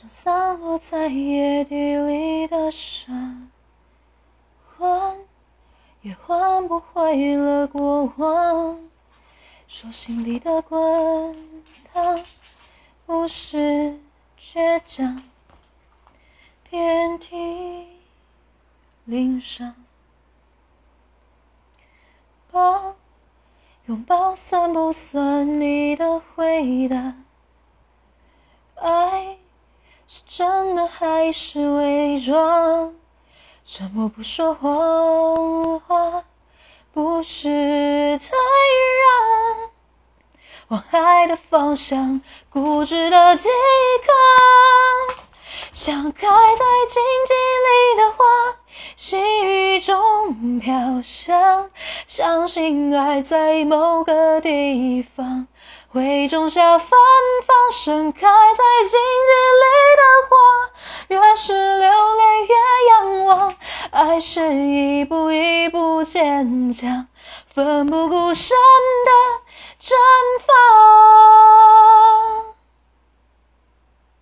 像散落在野地里的沙，换也换不回了过往。手心里的滚烫，不是倔强，遍体鳞伤。抱拥抱算不算你的回答？是真的还是伪装？沉默不说谎话，不是退让。往爱的方向，固执的抵抗，像开在荆棘里的花，细雨中飘香。相信爱在某个地方会种下芬芳，盛开在荆爱是一步一步坚强，奋不顾身的。绽放。